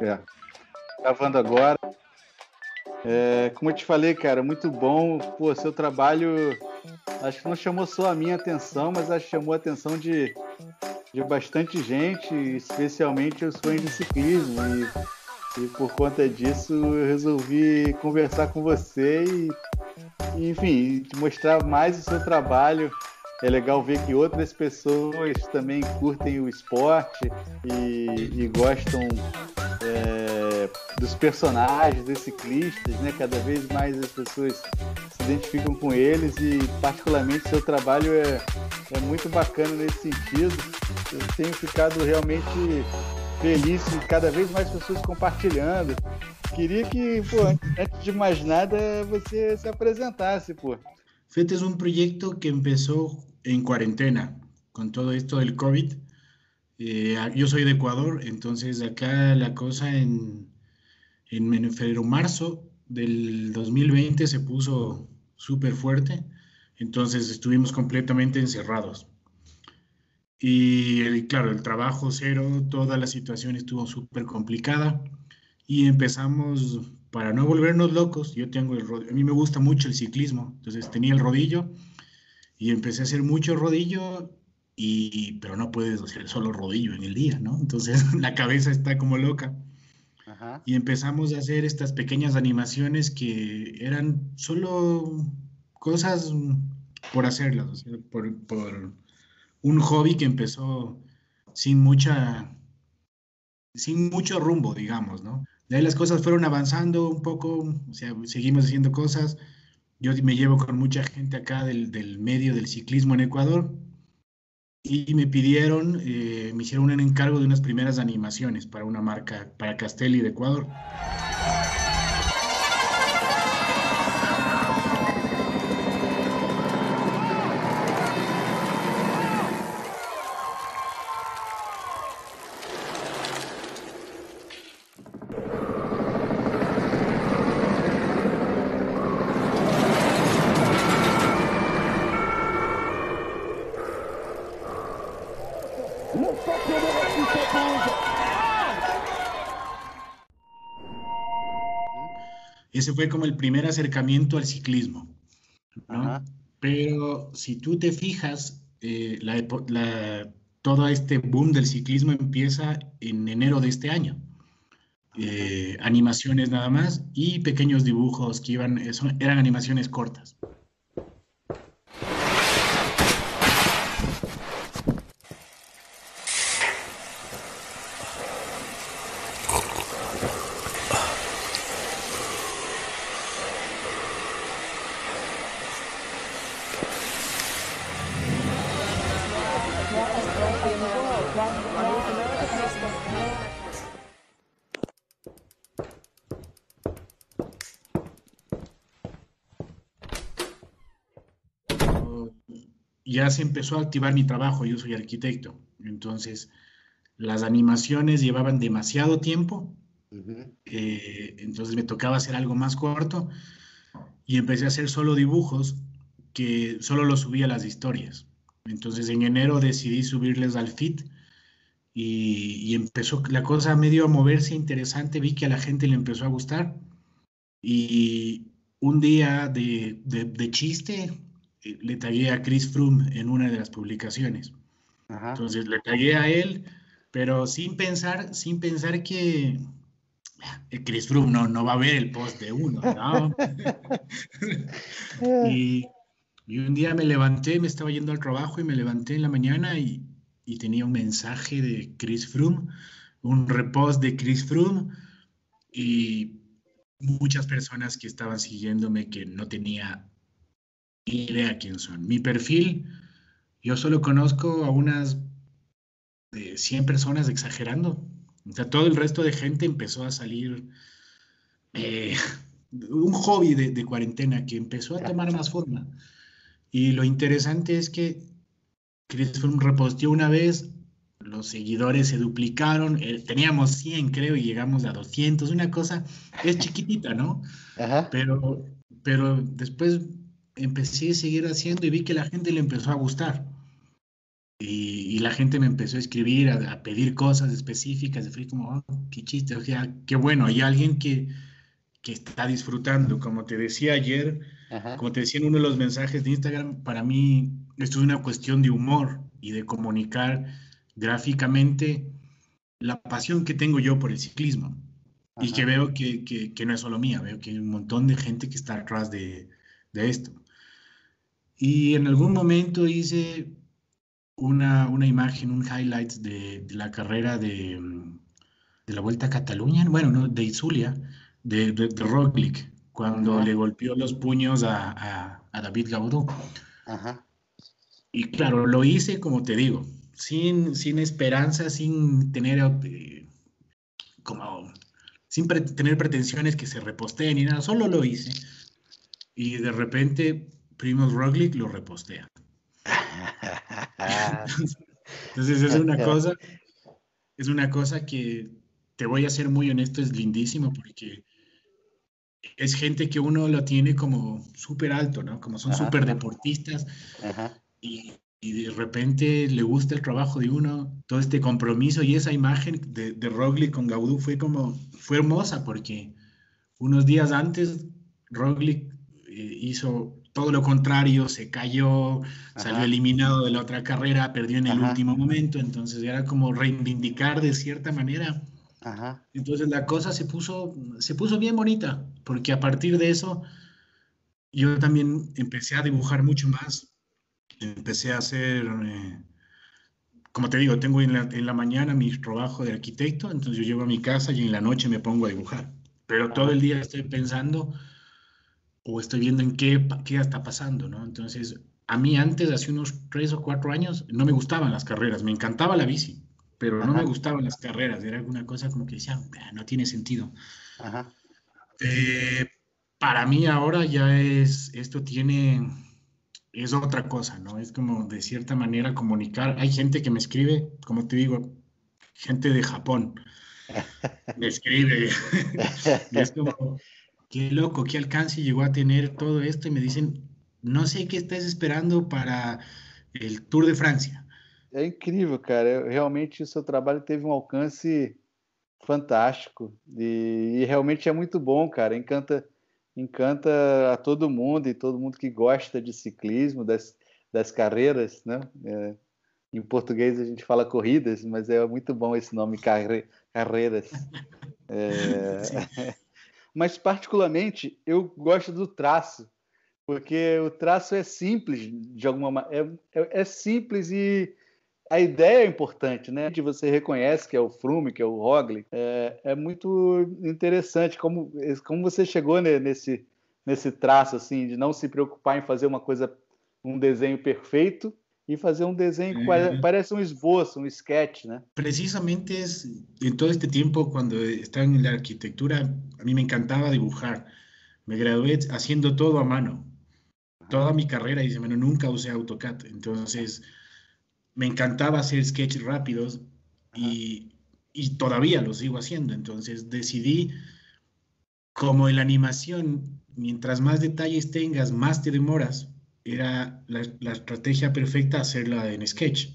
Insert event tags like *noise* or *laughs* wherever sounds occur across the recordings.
É. Gravando agora. É, como eu te falei, cara, muito bom. Pô, seu trabalho acho que não chamou só a minha atenção, mas acho que chamou a atenção de, de bastante gente, especialmente os fãs de ciclismo. E, e por conta disso eu resolvi conversar com você e, enfim, te mostrar mais o seu trabalho é legal ver que outras pessoas também curtem o esporte e, e gostam é, dos personagens, dos ciclistas, né? Cada vez mais as pessoas se identificam com eles e particularmente seu trabalho é, é muito bacana nesse sentido. Eu tenho ficado realmente feliz e cada vez mais pessoas compartilhando. Queria que, pô, antes de mais nada, você se apresentasse, pô. FET es un que empezó en cuarentena con todo esto del COVID. Eh, yo soy de Ecuador, entonces acá la cosa en, en febrero, marzo del 2020 se puso súper fuerte, entonces estuvimos completamente encerrados. Y claro, el trabajo cero, toda la situación estuvo súper complicada y empezamos, para no volvernos locos, yo tengo el a mí me gusta mucho el ciclismo, entonces tenía el rodillo y empecé a hacer mucho rodillo, y, pero no puedes hacer solo rodillo en el día, ¿no? Entonces *laughs* la cabeza está como loca. Y empezamos a hacer estas pequeñas animaciones que eran solo cosas por hacerlas, por, por un hobby que empezó sin mucha, sin mucho rumbo, digamos, ¿no? De ahí las cosas fueron avanzando un poco, o sea, seguimos haciendo cosas, yo me llevo con mucha gente acá del, del medio del ciclismo en Ecuador y me pidieron, eh, me hicieron un encargo de unas primeras animaciones para una marca, para Castelli de Ecuador. Fue como el primer acercamiento al ciclismo. Pero si tú te fijas, eh, todo este boom del ciclismo empieza en enero de este año. Eh, animaciones nada más y pequeños dibujos que iban, eran animaciones cortas. Se empezó a activar mi trabajo, yo soy arquitecto, entonces las animaciones llevaban demasiado tiempo, eh, entonces me tocaba hacer algo más corto y empecé a hacer solo dibujos que solo los subía a las historias. Entonces en enero decidí subirles al feed y, empezó la cosa medio a moverse interesante, vi que a la gente le empezó a gustar y un día de, de chiste le tagué a Chris Froome en una de las publicaciones. Entonces le tagué a él, pero sin pensar, sin pensar que eh, Chris Froome no, no va a ver el post de uno, ¿no? *laughs* *laughs* y, un día me levanté, me estaba yendo al trabajo y me levanté en la mañana y, y tenía un mensaje de Chris Froome, un repost de Chris Froome y muchas personas que estaban siguiéndome que no tenía idea quién son. Mi perfil, yo solo conozco a unas de 100 personas exagerando. O sea, todo el resto de gente empezó a salir eh, un hobby de, cuarentena que empezó a tomar más forma. Y lo interesante es que Chris reposteó una vez, los seguidores se duplicaron, eh, teníamos 100 creo y llegamos a 200, una cosa, es chiquitita, ¿no? Pero, pero después empecé a seguir haciendo y vi que la gente le empezó a gustar. y, la gente me empezó a escribir, a, pedir cosas específicas. Y fui como, oh, qué chiste, o sea, qué bueno, hay alguien que, que está disfrutando. Como te decía ayer, como te decía en uno de los mensajes de Instagram, para mí esto es una cuestión de humor y de comunicar gráficamente la pasión que tengo yo por el ciclismo. Y que veo que, que, no es solo mía, veo que hay un montón de gente que está atrás de, de esto. Y en algún momento hice una, una imagen, un highlight de, de la carrera de, de, la Vuelta a Cataluña, bueno, no, de Izulia, de, de, Roglic, cuando le golpeó los puños a, a, a David Gaudó. Y claro, lo hice, como te digo, sin, sin esperanza, sin tener eh, como sin tener pretensiones que se reposteen ni nada, solo lo hice. Y de repente, Primoz Roglic lo repostea. *laughs* Entonces es una cosa, es una cosa que te voy a ser muy honesto, es lindísimo porque es gente que uno lo tiene como súper alto, ¿no? Como son súper deportistas y, y, de repente le gusta el trabajo de uno, todo este compromiso y esa imagen de, de Roglic con Gaudú fue como, fue hermosa porque unos días antes Roglic eh, hizo todo lo contrario, se cayó, salió eliminado de la otra carrera, perdió en el último momento, entonces era como reivindicar de cierta manera. Entonces la cosa se puso, se puso bien bonita, porque a partir de eso yo también empecé a dibujar mucho más, empecé a hacer, eh, como te digo, tengo en la, en la, mañana mi trabajo de arquitecto, entonces yo llego a mi casa y en la noche me pongo a dibujar, pero todo el día estoy pensando o estoy viendo en qué, qué está pasando, ¿no? Entonces, a mí antes, hace unos tres o cuatro años, no me gustaban las carreras, me encantaba la bici, pero no me gustaban las carreras, era alguna cosa como que decía, ah, no tiene sentido. Eh, para mí ahora ya es, esto tiene, es otra cosa, ¿no? Es como de cierta manera comunicar. Hay gente que me escribe, como te digo, gente de Japón, *laughs* me escribe, *laughs* es como, qué loco, qué alcance llegó a tener todo esto y me dicen, no sé qué estás esperando para el Tour de Francia. É incrível, cara. Realmente o seu trabalho teve um alcance fantástico e, e, realmente é muito bom, cara. Encanta, encanta a todo mundo e todo mundo que gosta de ciclismo, das, das carreiras, né? É, em português a gente fala corridas, mas é muito bom esse nome, carre, carreiras. É... *laughs* *laughs* mas particularmente eu gosto do traço, porque o traço é simples de alguma maneira, é, é, é, simples e a ideia é importante, né? De você reconhece que é o Froome, que é o Roglic, é, é muito interessante como, como você chegou nesse nesse traço assim de não se preocupar em fazer uma coisa um desenho perfeito e fazer um desenho que parece um esboço, um sketch, né? Precisamente es, en todo este tiempo, cuando estaba en la arquitectura, a mí me encantaba dibujar. Me gradué haciendo todo a mano. Toda mi carrera hice mano, nunca usé AutoCAD. Entonces, me encantaba hacer sketches rápidos y, y todavía lo sigo haciendo. Entonces, decidí, como en la animación, mientras más detalles tengas, más te demoras era la, la, estrategia perfecta hacerla en Sketch.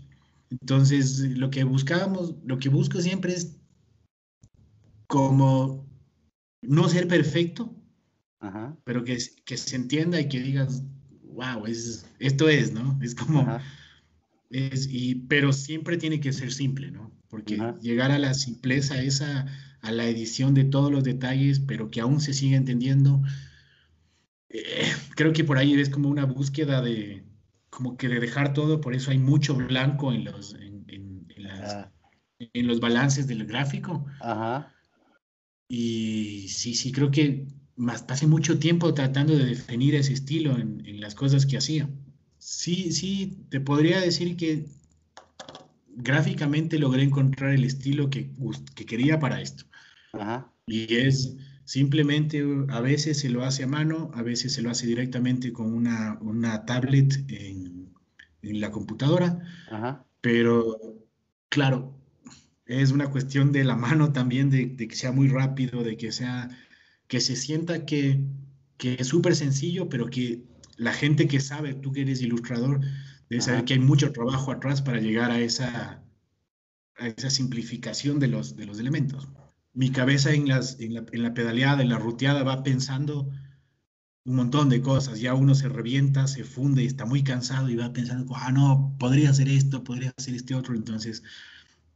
Entonces, lo que buscábamos, lo que busco siempre es como no ser perfecto, pero que, que, se entienda y que digas, wow, es, esto es, ¿no? Es como, es, y, pero siempre tiene que ser simple, ¿no? Porque llegar a la simpleza esa, a la edición de todos los detalles, pero que aún se siga entendiendo, eh, creo que por ahí es como una búsqueda de, como que de dejar todo, por eso hay mucho blanco en los, en, en, ah. en los balances del gráfico. Ajá. Y sí, sí, creo que más, pasé mucho tiempo tratando de definir ese estilo en, en, las cosas que hacía. Sí, sí, te podría decir que gráficamente logré encontrar el estilo que, que quería para esto. Ajá. Y es Simplemente a veces se lo hace a mano, a veces se lo hace directamente con una, una tablet en, en, la computadora, pero claro, es una cuestión de la mano también, de, de, que sea muy rápido, de que sea, que se sienta que, que es súper sencillo, pero que la gente que sabe, tú que eres ilustrador, Debe saber que hay mucho trabajo atrás para llegar a esa, a esa simplificación de los, de los elementos. Mi cabeza en, las, en, la, en la pedaleada, en la ruteada, va pensando un montón de cosas. Ya uno se revienta, se funde y está muy cansado y va pensando, ah, no, podría hacer esto, podría hacer este otro. Entonces,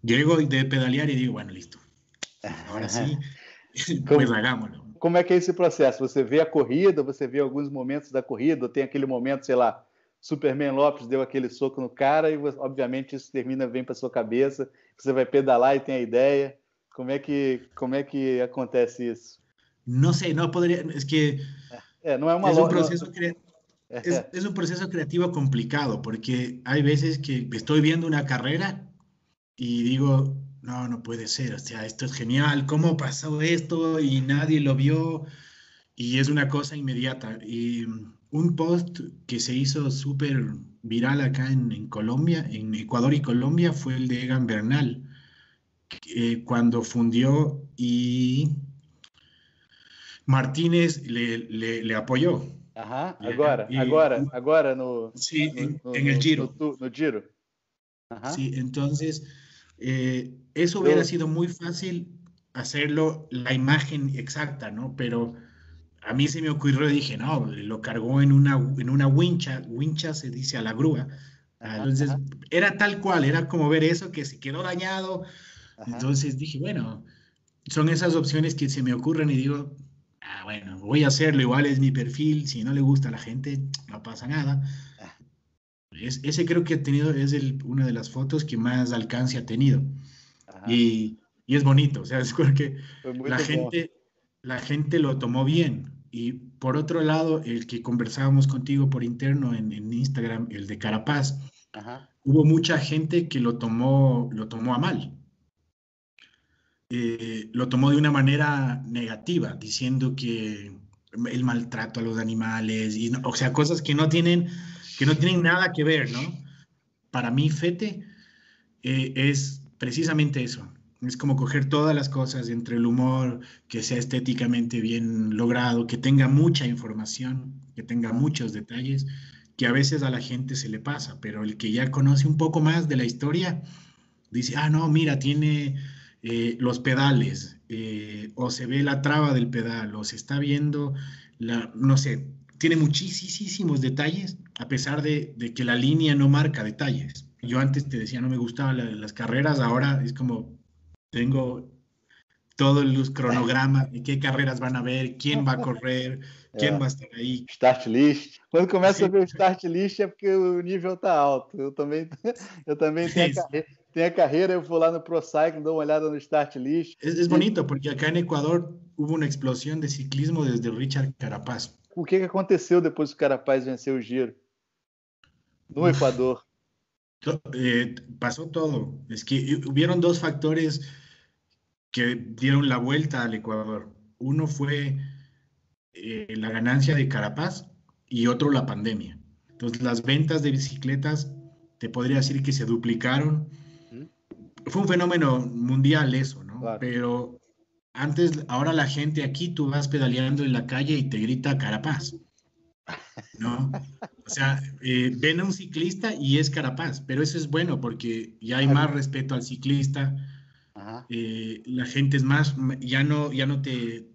llego de pedalear y digo, bueno, listo. Ahora sí, *laughs* pues hagámoslo. Como é que é esse processo? Você vê a corrida, você vê alguns momentos da corrida, tem aquele momento, sei lá, Superman Lopes deu aquele soco no cara e, obviamente, isso termina, vem para sua cabeça, você vai pedalar e tem a ideia. Como é que, como é que acontece isso? Não sei, não poderia, é que é, não é uma es un proceso no... cre... es, es, un proceso creativo complicado porque hay veces que estoy viendo una carrera y digo, no, no puede ser, o sea, esto es genial, ¿cómo pasó esto? Y nadie lo vio y es una cosa inmediata. Y un post que se hizo súper viral acá en, en, Colombia, en Ecuador y Colombia, fue el de Egan Bernal, eh, cuando fundió y Martínez le, le, le apoyó. Ajá, agora, y, agora, agora no, sí, no, en, no, en, el Giro. No, no Giro. Ajá. Sí, entonces eh, eso hubiera sido muy fácil hacerlo la imagen exacta, ¿no? Pero a mí se me ocurrió y dije, no, lo cargó en una, en una wincha, wincha se dice a la grúa. Ajá, Entonces ajá. era tal cual, era como ver eso que se quedó dañado. Entonces dije, bueno, son esas opciones que se me ocurren y digo, ah, bueno, voy a hacerlo, igual es mi perfil, si no le gusta a la gente, no pasa nada. Es, ese creo que ha tenido, es el, una de las fotos que más alcance ha tenido. Y, y, es bonito, o sea, es porque la gente, la gente lo tomó bien. Y por otro lado, el que conversábamos contigo por interno en, en Instagram, el de Carapaz, Ajá. hubo mucha gente que lo tomó, lo tomó a mal. Eh, lo tomó de una manera negativa, diciendo que el maltrato a los animales, y o sea, cosas que no tienen que no tienen nada que ver, ¿no? Para mí, Fete eh, es precisamente eso. Es como coger todas las cosas entre el humor, que sea estéticamente bien logrado, que tenga mucha información, que tenga muchos detalles, que a veces a la gente se le pasa, pero el que ya conoce un poco más de la historia, dice, ah, no, mira, tiene eh, los pedales, eh, o se ve la traba del pedal, o se está viendo, la, no sé, tiene muchísimos detalles, a pesar de, de, que la línea no marca detalles. Yo antes te decía, no me gustaban la, las carreras, ahora es como, tengo todo el cronograma de qué carreras van a ver, quién va a *laughs* correr, quién é. va a estar ahí. Start list. Quando começa a ver o start list é porque o nível tá alto. Eu também, eu *laughs* também tenho, a carreira, tenho a carreira, eu vou lá no Pro Cycling, dou uma olhada no start list. Es, es bonito porque acá en Ecuador hubo una explosión de ciclismo desde Richard Carapaz. o que, que aconteceu depois que o Carapaz venceu o Giro no Ecuador? Eh, pasó todo. Es que hubieron dos factores que dieron la vuelta al Ecuador. Uno fue eh, la ganancia de Carapaz y otro la pandemia. Entonces las ventas de bicicletas, te podría decir que se duplicaron. Fue un fenómeno mundial eso, ¿no? Claro. Pero antes, ahora la gente aquí, tú vas pedaleando en la calle y te grita Carapaz. ¿No? O sea, eh, ven a un ciclista y es Carapaz, pero eso es bueno porque ya hay más respeto al ciclista. Eh, la gente es más, ya no, ya no te,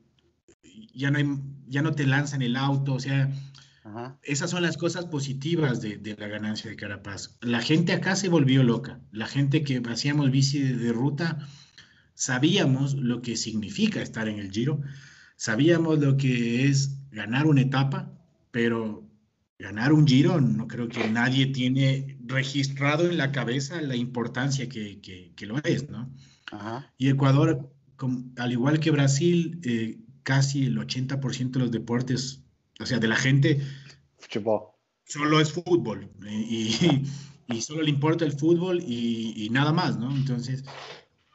ya no, hay, ya no te lanzan el auto, o sea, Ajá. esas son las cosas positivas de, de, la ganancia de Carapaz. La gente acá se volvió loca, la gente que hacíamos bici de, de ruta, sabíamos lo que significa estar en el Giro, sabíamos lo que es ganar una etapa, pero ganar un Giro no creo que nadie tiene registrado en la cabeza la importancia que, que, que lo es, ¿no? Ajá. Y Ecuador, al igual que Brasil, eh, casi el 80% de los deportes, o sea, de la gente, fútbol. solo es fútbol y, *laughs* y, solo le importa el fútbol y, y nada más, ¿no? Entonces,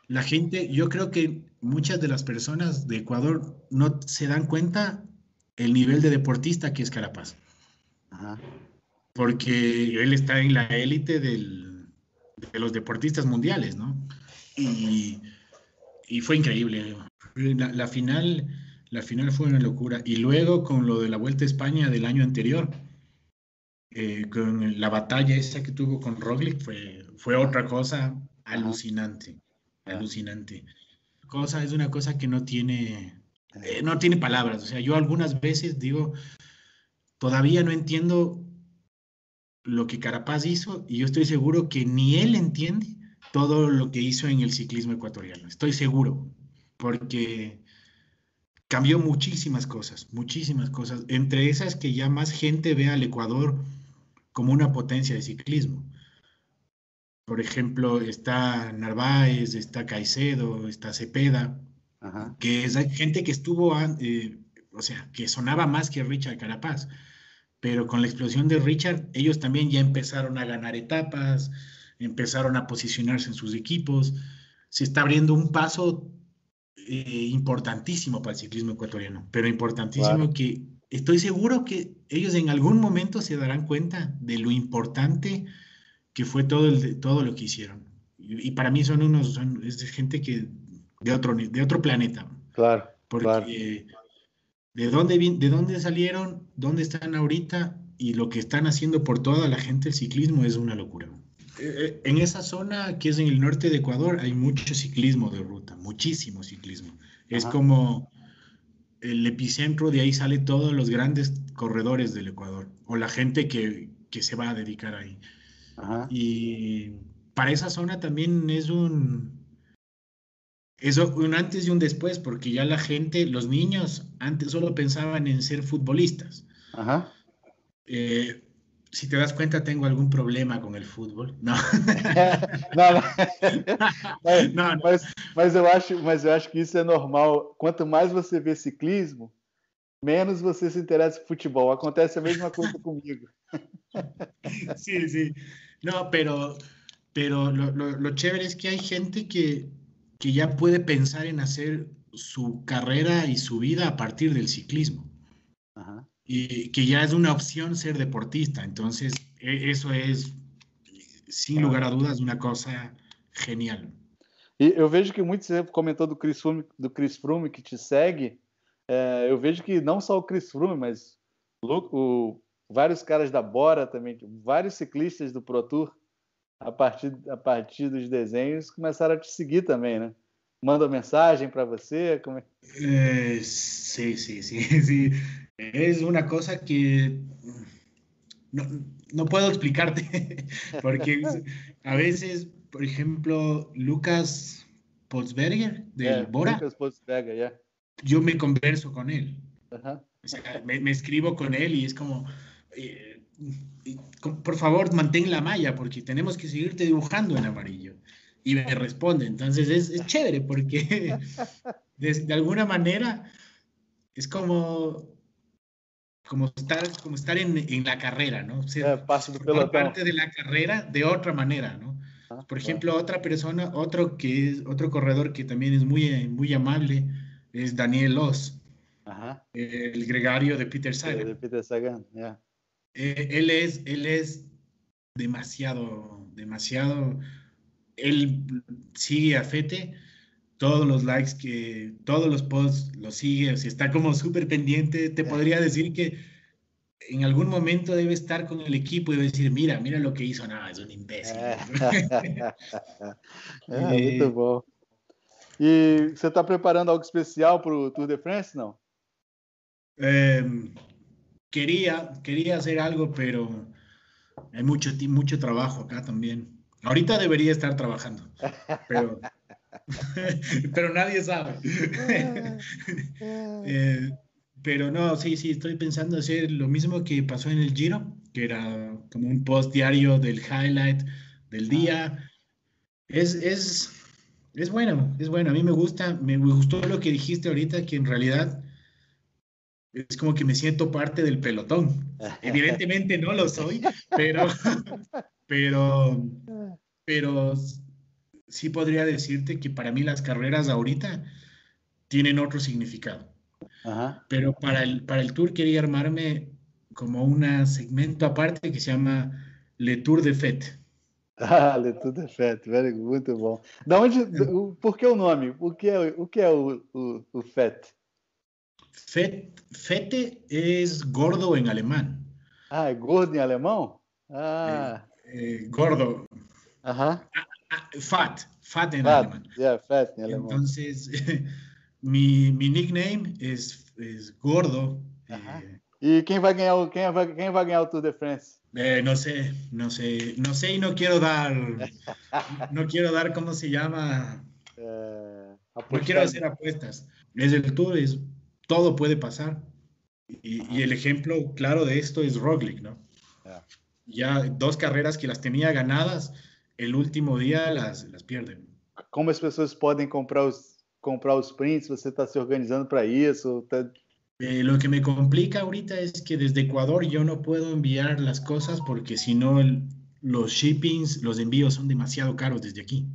la gente, yo creo que muchas de las personas de Ecuador no se dan cuenta el nivel de deportista que es Carapaz. Ajá. Porque él está en la élite de los deportistas mundiales, ¿no? Y, y fue increíble. La, la, final, la final fue una locura. Y luego con lo de la Vuelta a España del año anterior, eh, con la batalla esa que tuvo con Roglic fue, fue otra cosa alucinante, alucinante. Cosa es una cosa que no tiene, eh, no tiene palabras. O sea, yo algunas veces digo, todavía no entiendo lo que Carapaz hizo y yo estoy seguro que ni él entiende todo lo que hizo en el ciclismo ecuatoriano. Estoy seguro, porque cambió muchísimas cosas, muchísimas cosas. Entre esas que ya más gente ve al Ecuador como una potencia de ciclismo. Por ejemplo, está Narváez, está Caicedo, está Cepeda, que es gente que estuvo, eh, o sea, que sonaba más que Richard Carapaz. Pero con la explosión de Richard, ellos también ya empezaron a ganar etapas, empezaron a posicionarse en sus equipos. Se está abriendo un paso eh, importantísimo para el ciclismo ecuatoriano, pero importantísimo que estoy seguro que ellos en algún momento se darán cuenta de lo importante que fue todo, el, todo lo que hicieron. Y, para mí son unos, son, es gente que de otro, de otro planeta. Claro. Porque de dónde, de dónde salieron, dónde están ahorita y lo que están haciendo por toda la gente el ciclismo es una locura. Eh, eh, en esa zona que es en el norte de Ecuador hay mucho ciclismo de ruta, muchísimo ciclismo. Es como el epicentro, de ahí sale todos los grandes corredores del Ecuador o la gente que, que se va a dedicar ahí. Y para esa zona también es un, es un antes y un después, porque ya la gente, los niños, antes solo pensaban en ser futbolistas. Ajá. Eh, si te das cuenta, tengo algún problema con el fútbol. No. *laughs* não, não. Mas, *laughs* não, mas, mas, eu acho, mas eu acho que isso é normal. Quanto mais você vê ciclismo, menos você se interessa por futebol. Acontece a mesma coisa *laughs* comigo. Sí, sí. No, pero, pero lo, lo, lo chévere es que hay gente que, que ya puede pensar en hacer su carrera y su vida a partir del ciclismo. Ajá y que ya es una opción ser deportista. Entonces, eso es, sem lugar a dúvidas, uma coisa genial. E eu vejo que muito você comentou do Chris Froome, do Chris Froome que te segue. É, eu vejo que não só o Chris Froome, mas o, vários caras da Bora também, vários ciclistas do Pro Tour, a partir, a partir dos desenhos, começaram a te seguir também, né? Mandam mensagem para você? Como é? É, sim, sim, sim, *laughs* sim. Es una cosa que no, puedo explicarte, *laughs* porque a veces, por ejemplo, Lucas Potsberger del Bora, yo me converso con él. me, escribo con él y es como, eh, por favor, mantén la malla porque tenemos que seguirte dibujando en amarillo. Y me responde, entonces es, chévere porque *laughs* de alguna manera es como como estar, como estar en, en la carrera, ¿no? Ser, parte de la carrera de otra manera, ¿no? Ah, Por ejemplo, otra persona, otro que es, otro corredor que también es muy, muy amable, es Daniel Loss, Ajá. el gregario de Peter Sagan. De Peter Sagan, ya. Eh, él es, él es demasiado, demasiado, él sigue a Fete, todos los likes que, todos los posts los sigue, o sea, está como súper pendiente, te podría decir que en algún momento debe estar con el equipo y debe decir, mira, mira lo que hizo, no, es un imbécil. *laughs* é, muito bom. E você está preparando algo especial para o Tour de France, não? Eh, quería, quería hacer algo, pero hay mucho, mucho trabajo acá también. Ahorita debería estar trabajando, pero *laughs* *laughs* pero nadie sabe. *laughs* Eh, pero no, sí, sí, estoy pensando hacer lo mismo que pasó en el Giro, que era como un post diario del highlight del día. Es, es, es bueno, es bueno. A mí me gusta, me gustó lo que dijiste ahorita, que en realidad es como que me siento parte del pelotón. *laughs* Evidentemente no lo soy, pero, pero, pero sí podría decirte que para mí las carreras ahorita tienen otro significado. Pero para el, para el tour quería armarme como un segmento aparte que se llama Le Tour de Fête. Ah, Le Tour de Fête, very, muito bom. Da onde, por que o nome? O que é o, que é o, o, o Fête? Fête? Fete es gordo en alemán. Ah, gordo em alemão? Ah. Eh, gordo. Ajá. Ah, fat, fat en Fat. alemán. Yeah, fat em alemão. Entonces, *laughs* mi, mi nickname es, es gordo. Ajá. Eh, E quem vai ganhar o quem vai, quem vai ganhar o Tour de France? eh, no sé, no sé, no sé y no quiero dar, *laughs* no quiero dar cómo se llama, É, no quiero hacer apuestas. Es el tour, es, todo puede pasar. Y, y el ejemplo claro de esto es Roglic, ¿no? Ya. Ya dos carreras que las tenía ganadas, el último día las, las pierden. Como as pessoas podem comprar os comprar os prints? Você está se organizando para isso? Tá- Eh, lo que me complica ahorita es que desde Ecuador yo no puedo enviar las cosas porque si no los shippings, los envíos son demasiado caros desde aquí.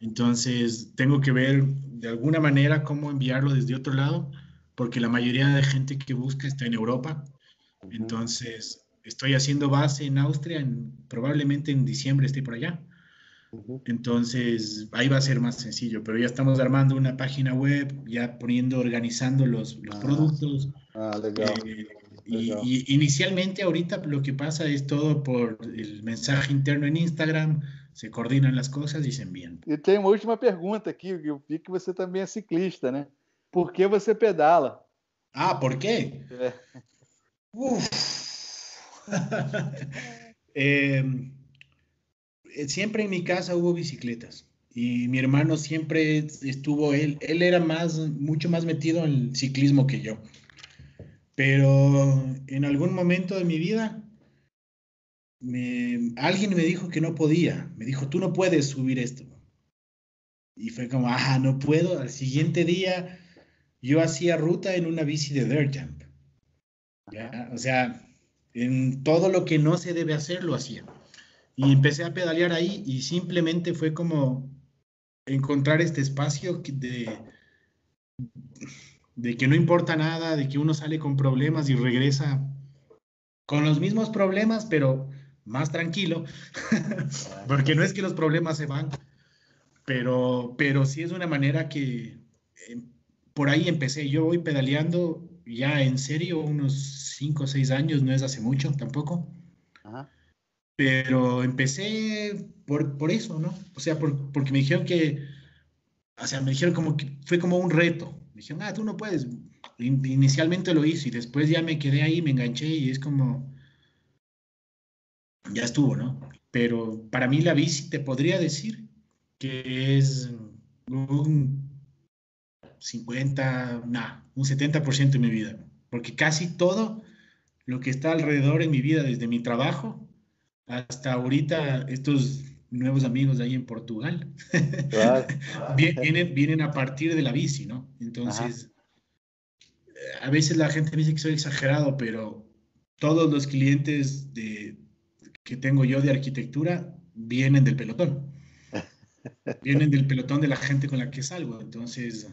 Entonces tengo que ver de alguna manera cómo enviarlo desde otro lado porque la mayoría de gente que busca está en Europa. Entonces estoy haciendo base en Austria, en- probablemente en diciembre esté por allá. Entonces ahí va a ser más sencillo, pero ya estamos armando una página web, ya poniendo, organizando los, los Ah. productos. Ah, legal. Eh, y, Legal. y inicialmente ahorita lo que pasa es todo por el mensaje interno en Instagram, se coordinan las cosas y se envían. E tem uma última pergunta aqui. Eu vi que você também é ciclista, né? Por que você pedala? Ah, ¿por qué? É. Uf. *laughs* Eh, eh, siempre en mi casa hubo bicicletas y mi hermano siempre estuvo, él, él era más, mucho más metido en el ciclismo que yo. Pero en algún momento de mi vida, me- alguien me dijo que no podía. Me dijo, tú no puedes subir esto. Y fue como, ah, no puedo. Al siguiente día, yo hacía ruta en una bici de dirt jump. O sea, en todo lo que no se debe hacer lo hacía. Y empecé a pedalear ahí y simplemente fue como encontrar este espacio de, de que no importa nada, de que uno sale con problemas y regresa con los mismos problemas, pero más tranquilo, *laughs* porque no es que los problemas se van, pero, pero sí es una manera que eh, por ahí empecé. Yo voy pedaleando ya en serio unos 5 o 6 años, no es hace mucho tampoco, Aham. pero empecé por, por eso, ¿no? O sea, por- porque me dijeron que, o sea, me dijeron como que fue como un reto. Me dijeron, ah, tú no puedes. In- Inicialmente lo hice y después ya me quedé ahí, me enganché y es como, ya estuvo, ¿no? Pero para mí la bici te podría decir que es un 50, nah, un 70% de mi vida, porque casi todo lo que está alrededor en mi vida, desde mi trabajo hasta ahorita estos nuevos amigos de ahí en Portugal, *laughs* Claro. vienen, vienen a partir de la bici, ¿no? Entonces, a veces la gente me dice que soy exagerado, pero todos los clientes de, que tengo yo de arquitectura vienen del pelotón. *laughs* Vienen del pelotón de la gente con la que salgo. Entonces,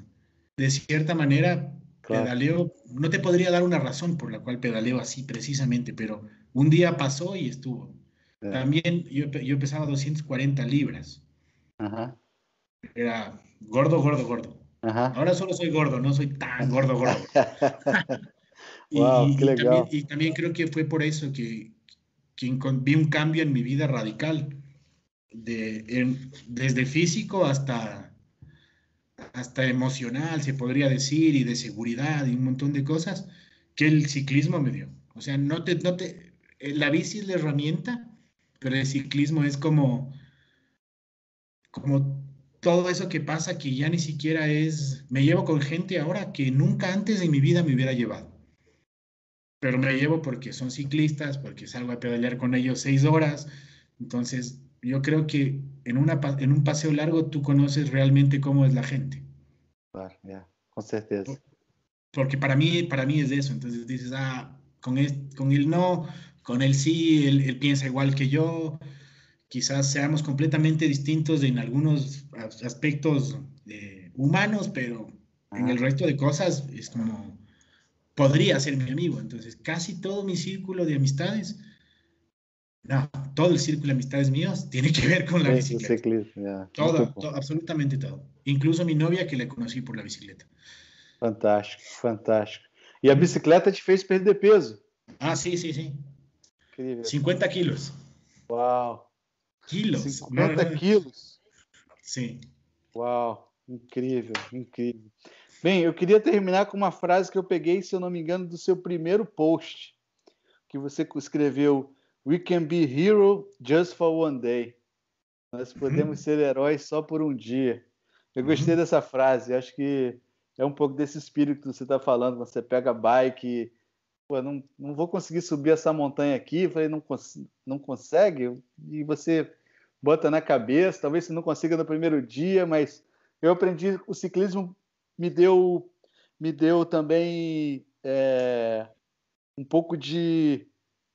de cierta manera, Claro. pedaleo, no te podría dar una razón por la cual pedaleo así precisamente, pero un día pasó y estuvo. También yo, yo pesaba 240 libras. Aham. Era gordo, gordo, gordo. Aham. Ahora solo soy gordo, no soy tan gordo, gordo. *laughs* Y, Wow, y- también, y también creo que fue por eso que, vi un cambio en mi vida radical, de, en- desde físico hasta, hasta emocional, se podría decir, y de seguridad y un montón de cosas que el ciclismo me dio. O sea, no te, no te, eh, la bici es la herramienta, pero el ciclismo es como, como todo eso que pasa que ya ni siquiera es, me llevo con gente ahora que nunca antes en mi vida me hubiera llevado. Pero me llevo porque son ciclistas, porque salgo a pedalear con ellos seis horas. Entonces, yo creo que en, una, pa- en un paseo largo tú conoces realmente cómo es la gente. Claro, com certeza. Porque para mí, para mí es eso. Entonces dices, ah, con él, con él no, con él sí, él, él piensa igual que yo. Quizás seamos completamente distintos en algunos as- aspectos eh, humanos, pero en el resto de cosas es como, podría ser mi amigo. Entonces, casi todo mi círculo de amistades, no, todo el círculo de amistades míos tiene que ver con la Esse bicicleta. é. Todo, Muito bom. to- absolutamente todo. Incluso mi novia que la conocí por la bicicleta. Fantástico, fantástico. E a bicicleta te fez perder peso. Ah, sí, sí, sí. Incrível. 50 quilos. Uau. Quilos. 50 não, quilos. Sim. Uau, incrível, incrível. Bem, eu queria terminar com uma frase que eu peguei, se eu não me engano, do seu primeiro post, que você escreveu: We can be hero just for one day. Nós podemos uhum. ser heróis só por um dia. Eu gostei uhum. dessa frase, acho que é um pouco desse espírito que você está falando. Você pega a bike, pô, não, não vou conseguir subir essa montanha aqui, falei, não, cons não consegue, e você bota na cabeça, talvez você não consiga no primeiro dia, mas eu aprendi, o ciclismo me deu, me deu também é, um pouco de,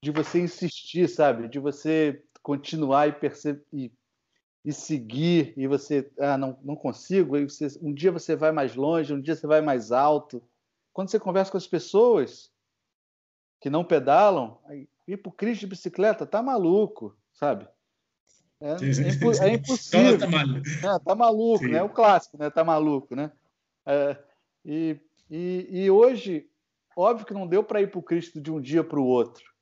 de você insistir, sabe? De você continuar e, perceber, e, e seguir, e você, ah, não, não consigo, você, um dia você vai mais longe, um dia você vai mais alto. Quando você conversa com as pessoas que não pedalam, ir para o Cristo de bicicleta, tá maluco, sabe? É, é, é impossível. tá, mal... é, tá maluco, Sim. né? O clássico, né? Tá maluco, né? É, e, e, e, hoje, óbvio que não deu para ir para o Cristo de um dia para o outro,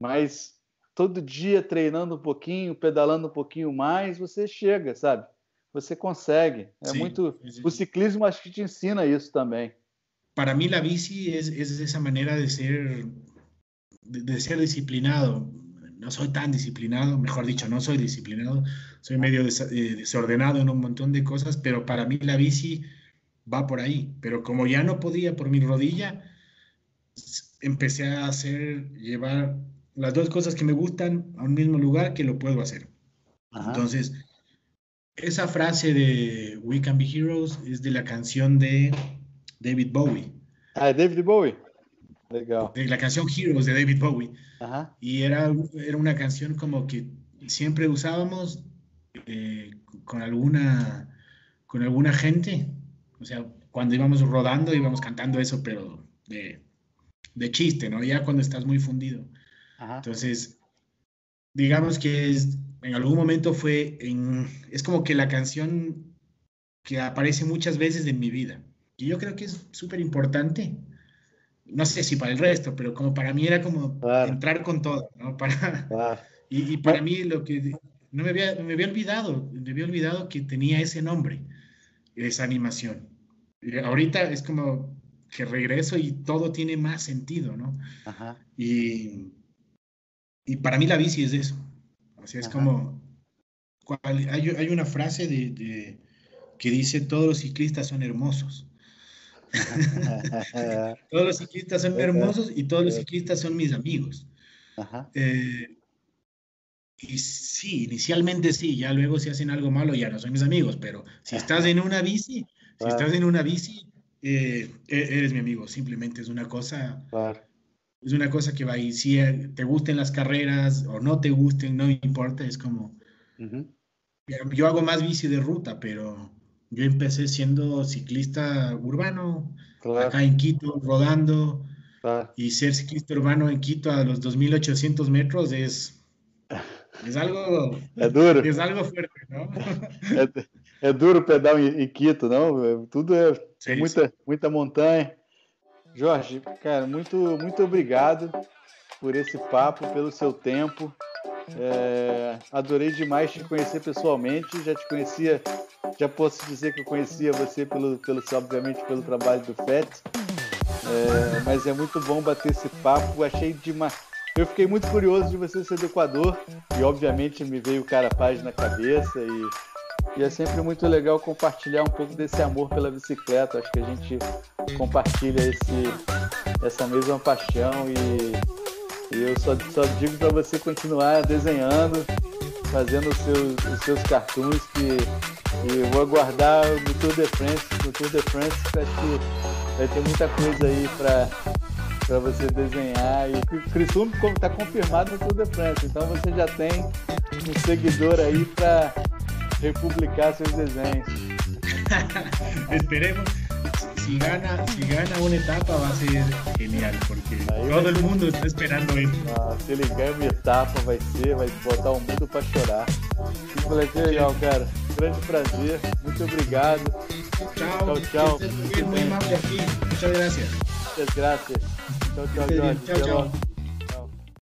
mas todo dia treinando um pouquinho, pedalando um pouquinho mais, você chega, sabe? Você consegue. É muito. O ciclismo acho que te ensina isso também. Para mim, a bici é, é essa maneira de ser de, ser disciplinado no soy tan disciplinado, mejor dicho, no soy disciplinado, soy medio eh, desordenado en un montón de cosas, pero para mí la bici va por ahí. Pero como ya no podía por mi rodilla, empecé a hacer, llevar las dos cosas que me gustan a un mismo lugar que lo puedo hacer. Entonces, esa frase de We Can Be Heroes es de la canción de David Bowie. Ah, David Bowie. De la canción Heroes de David Bowie. Y era, era una canción como que siempre usábamos eh, con, alguna, con alguna gente. O sea, cuando íbamos rodando íbamos cantando eso, pero de, de chiste, ¿no? Ya cuando estás muy fundido. Entonces, digamos que es, en algún momento fue en, es como que la canción que aparece muchas veces en mi vida. Y yo creo que es súper importante no sé si para el resto, pero como para mí era como entrar con todo, ¿no? *laughs* Para, y, para mí lo que no me había, me había olvidado, me había olvidado que tenía ese nombre, esa animación. ahorita es como que regreso y todo tiene más sentido, ¿no? Y, y para mí la bici es eso. O sea, es como, hay, hay, una frase de, que dice, todos los ciclistas son hermosos. *laughs* todos los ciclistas son hermosos y todos los ciclistas son mis amigos. Eh, y sí, inicialmente sí, ya luego si hacen algo malo ya no son mis amigos, pero si estás en una bici, si estás en una bici, eh, e-, eres mi amigo, simplemente es una cosa, es una cosa que va ahí, si eh, te gusten las carreras o no te gusten, no importa, es como, yo hago más bici de ruta, pero yo empecé siendo ciclista urbano, acá en Quito, rodando. Y ser ciclista urbano en Quito a los 2.800 metros es, *laughs* es algo... É duro. Es algo fuerte, ¿no? É, é duro pedal em, em, Quito, não? Tudo é, sim, é muita, muita montanha. Jorge, cara, muito, muito obrigado por esse papo, pelo seu tempo. É, adorei demais te conhecer pessoalmente. Já te conhecia, já posso dizer que eu conhecia você pelo, pelo obviamente pelo trabalho do FET. É, mas é muito bom bater esse papo. Achei demais. Eu fiquei muito curioso de você ser do Equador e obviamente me veio o Carapaz na cabeça e, e é sempre muito legal compartilhar um pouco desse amor pela bicicleta. Acho que a gente compartilha esse, essa mesma paixão e e eu só, só digo para você continuar desenhando, fazendo os seus, os seus cartoons que e eu vou aguardar no Tour de France, no Tour de France, acho que vai ter muita coisa aí para para você desenhar. E o Crisum está confirmado no Tour de France, então você já tem um seguidor aí para republicar seus desenhos. *laughs* Esperemos. si gana, si gana una etapa va a ser genial, porque todo mundo está esperando eso. Ah, se ele ganha uma etapa, vai ser, vai botar o mundo para chorar. Moleque legal, cara. Grande prazer, muito obrigado. Tchau, tchau. tchau. Muito. Muchas gracias. Muchas gracias. Tchau, tchau, Jorge. Tchau, tchau.